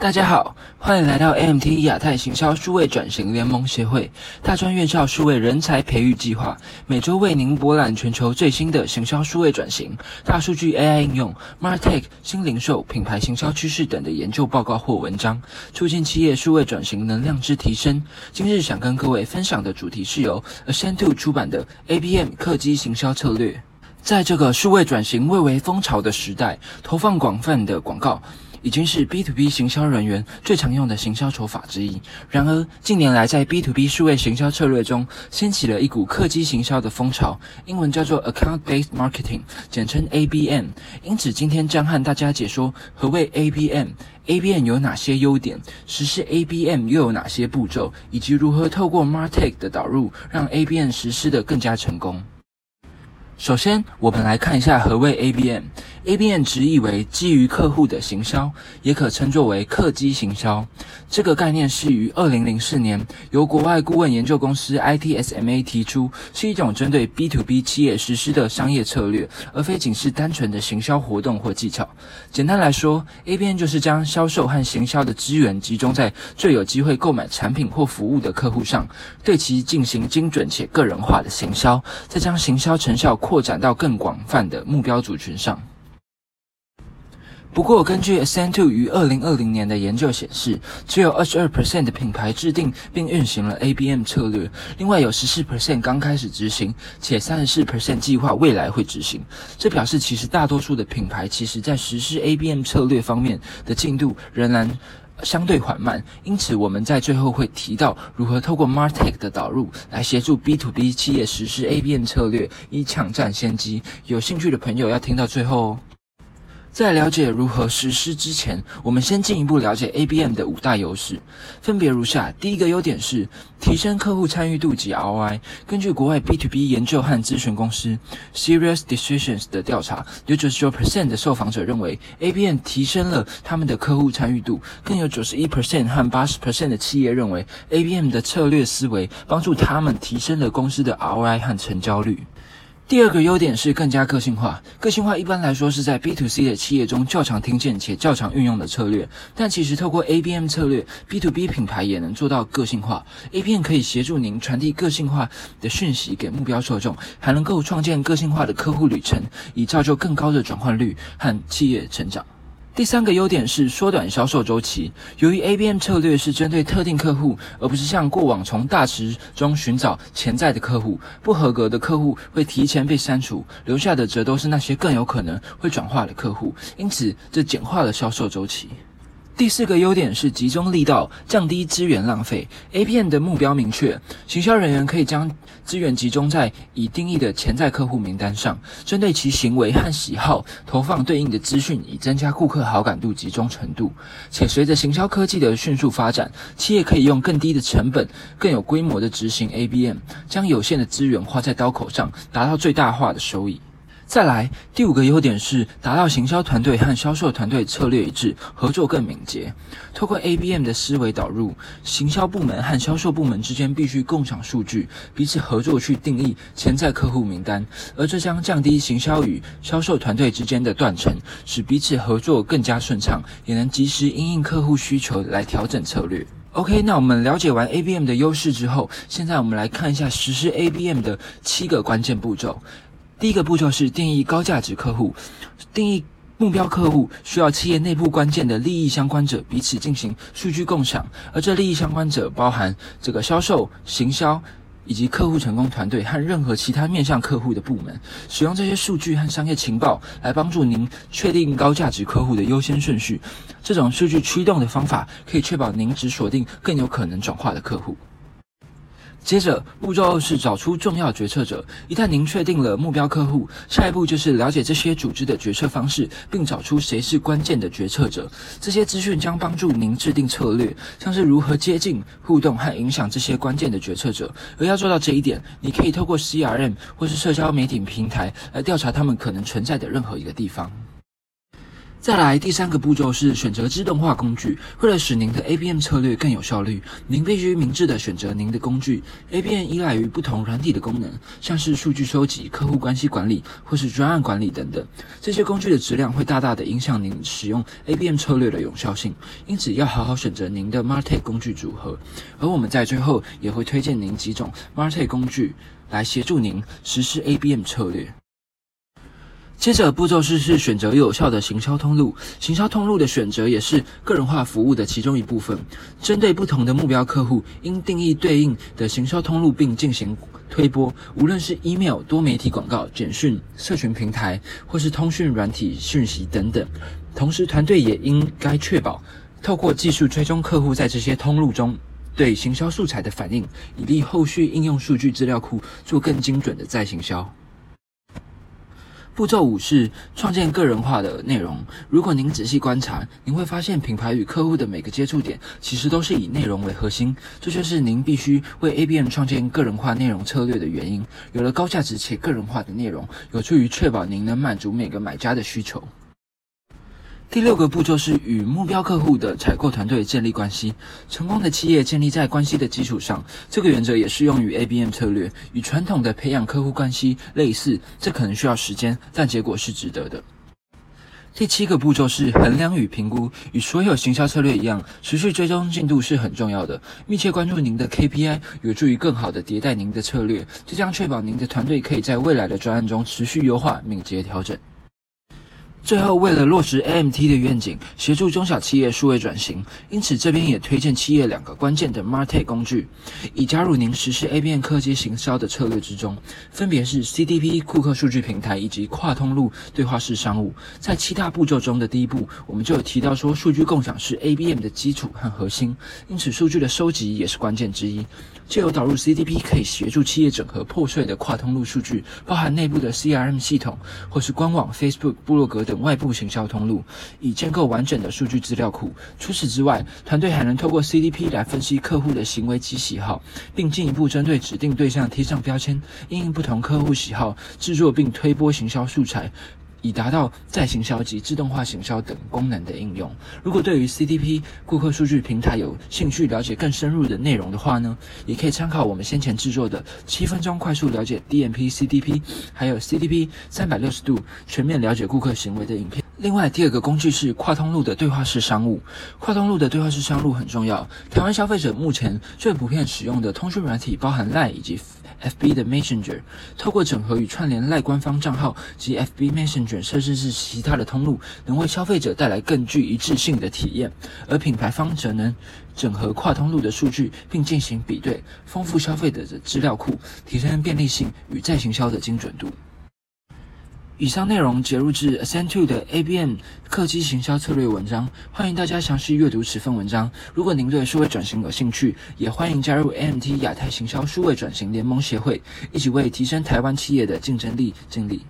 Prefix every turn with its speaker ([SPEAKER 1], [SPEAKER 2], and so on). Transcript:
[SPEAKER 1] 大家好，欢迎来到 AMT 亚太行销数位转型联盟协会大专院校数位人才培育计划，每周为您博览全球最新的行销数位转型、大数据 AI 应用、Martech 新零售、品牌行销趋势等的研究报告或文章，促进企业数位转型能量之提升。今日想跟各位分享的主题是由 Accento 出版的 ABM 客机行销策略。在这个数位转型蔚为风潮的时代，投放广泛的广告。已经是 B to B 行销人员最常用的行销手法之一。然而，近年来在 B to B 数位行销策略中，掀起了一股客机行销的风潮，英文叫做 Account Based Marketing，简称 ABM。因此，今天将和大家解说何谓 ABM，ABM 有哪些优点，实施 ABM 又有哪些步骤，以及如何透过 Martech 的导入，让 ABM 实施的更加成功。首先，我们来看一下何谓 ABM。ABM 直译为基于客户的行销，也可称作为客机行销。这个概念是于二零零四年由国外顾问研究公司 ITSMA 提出，是一种针对 B to B 企业实施的商业策略，而非仅是单纯的行销活动或技巧。简单来说，ABM 就是将销售和行销的资源集中在最有机会购买产品或服务的客户上，对其进行精准且个人化的行销，再将行销成效。扩展到更广泛的目标族群上。不过，根据 Accento 于二零二零年的研究显示，只有二十二 percent 的品牌制定并运行了 ABM 策略，另外有十四 percent 刚开始执行，且三十四 percent 计划未来会执行。这表示，其实大多数的品牌其实在实施 ABM 策略方面的进度仍然。相对缓慢，因此我们在最后会提到如何透过 Martech 的导入来协助 B to B 企业实施 ABN 策略，以抢占先机。有兴趣的朋友要听到最后哦。在了解如何实施之前，我们先进一步了解 ABM 的五大优势，分别如下：第一个优点是提升客户参与度及 ROI。根据国外 B to B 研究和咨询公司 Serious Decisions 的调查，有99%的受访者认为 ABM 提升了他们的客户参与度，更有91%和80%的企业认为 ABM 的策略思维帮助他们提升了公司的 ROI 和成交率。第二个优点是更加个性化。个性化一般来说是在 B to C 的企业中较常听见且较常运用的策略，但其实透过 ABM 策略，B to B 品牌也能做到个性化。ABM 可以协助您传递个性化的讯息给目标受众，还能够创建个性化的客户旅程，以造就更高的转换率和企业成长。第三个优点是缩短销售周期。由于 ABM 策略是针对特定客户，而不是像过往从大池中寻找潜在的客户，不合格的客户会提前被删除，留下的则都是那些更有可能会转化的客户。因此，这简化了销售周期。第四个优点是集中力道，降低资源浪费。ABM 的目标明确，行销人员可以将资源集中在已定义的潜在客户名单上，针对其行为和喜好投放对应的资讯，以增加顾客好感度集中程度。且随着行销科技的迅速发展，企业可以用更低的成本、更有规模的执行 ABM，将有限的资源花在刀口上，达到最大化的收益。再来，第五个优点是达到行销团队和销售团队策略一致，合作更敏捷。透过 ABM 的思维导入，行销部门和销售部门之间必须共享数据，彼此合作去定义潜在客户名单，而这将降低行销与销售团队之间的断层，使彼此合作更加顺畅，也能及时因应客户需求来调整策略。OK，那我们了解完 ABM 的优势之后，现在我们来看一下实施 ABM 的七个关键步骤。第一个步骤是定义高价值客户，定义目标客户需要企业内部关键的利益相关者彼此进行数据共享，而这利益相关者包含这个销售、行销以及客户成功团队和任何其他面向客户的部门，使用这些数据和商业情报来帮助您确定高价值客户的优先顺序。这种数据驱动的方法可以确保您只锁定更有可能转化的客户。接着，步骤二是找出重要决策者。一旦您确定了目标客户，下一步就是了解这些组织的决策方式，并找出谁是关键的决策者。这些资讯将帮助您制定策略，像是如何接近、互动和影响这些关键的决策者。而要做到这一点，你可以透过 CRM 或是社交媒体平台来调查他们可能存在的任何一个地方。再来，第三个步骤是选择自动化工具。为了使您的 ABM 策略更有效率，您必须明智的选择您的工具。ABM 依赖于不同软体的功能，像是数据收集、客户关系管理或是专案管理等等。这些工具的质量会大大的影响您使用 ABM 策略的有效性。因此，要好好选择您的 Martech 工具组合。而我们在最后也会推荐您几种 Martech 工具来协助您实施 ABM 策略。接着步骤是是选择有效的行销通路，行销通路的选择也是个人化服务的其中一部分。针对不同的目标客户，应定义对应的行销通路并进行推播，无论是 email、多媒体广告、简讯、社群平台，或是通讯软体讯息等等。同时，团队也应该确保透过技术追踪客户在这些通路中对行销素材的反应，以利后续应用数据资料库做更精准的再行销。步骤五是创建个人化的内容。如果您仔细观察，您会发现品牌与客户的每个接触点其实都是以内容为核心。这就是您必须为 ABM 创建个人化内容策略的原因。有了高价值且个人化的内容，有助于确保您能满足每个买家的需求。第六个步骤是与目标客户的采购团队建立关系。成功的企业建立在关系的基础上，这个原则也适用于 ABM 策略。与传统的培养客户关系类似，这可能需要时间，但结果是值得的。第七个步骤是衡量与评估。与所有行销策略一样，持续追踪进度是很重要的。密切关注您的 KPI，有助于更好的迭代您的策略，这将确保您的团队可以在未来的专案中持续优化、敏捷调整。最后，为了落实 AMT 的愿景，协助中小企业数位转型，因此这边也推荐企业两个关键的 Martech 工具，已加入您实施 ABM 科技行销的策略之中，分别是 CDP 顾客数据平台以及跨通路对话式商务。在七大步骤中的第一步，我们就有提到说，数据共享是 ABM 的基础和核心，因此数据的收集也是关键之一。借由导入 CDP，可以协助企业整合破碎的跨通路数据，包含内部的 CRM 系统或是官网、Facebook、部落格等外部行销通路，以建构完整的数据资料库。除此之外，团队还能透过 CDP 来分析客户的行为及喜好，并进一步针对指定对象贴上标签，应用不同客户喜好制作并推播行销素材。以达到再行销及自动化行销等功能的应用。如果对于 CDP 顾客数据平台有兴趣了解更深入的内容的话呢，也可以参考我们先前制作的七分钟快速了解 DMP CDP，还有 CDP 三百六十度全面了解顾客行为的影片。另外，第二个工具是跨通路的对话式商务。跨通路的对话式商务很重要。台湾消费者目前最普遍使用的通讯软体包含 Line 以及。FB 的 Messenger 透过整合与串联赖官方账号及 FB Messenger，甚至是其他的通路，能为消费者带来更具一致性的体验；而品牌方则能整合跨通路的数据，并进行比对，丰富消费者的资料库，提升便利性与再行销的精准度。以上内容截入至 Ascent Two 的 ABM 客机行销策略文章，欢迎大家详细阅读此份文章。如果您对数位转型有兴趣，也欢迎加入 AMT 亚太行销数位转型联盟协会，一起为提升台湾企业的竞争力尽力。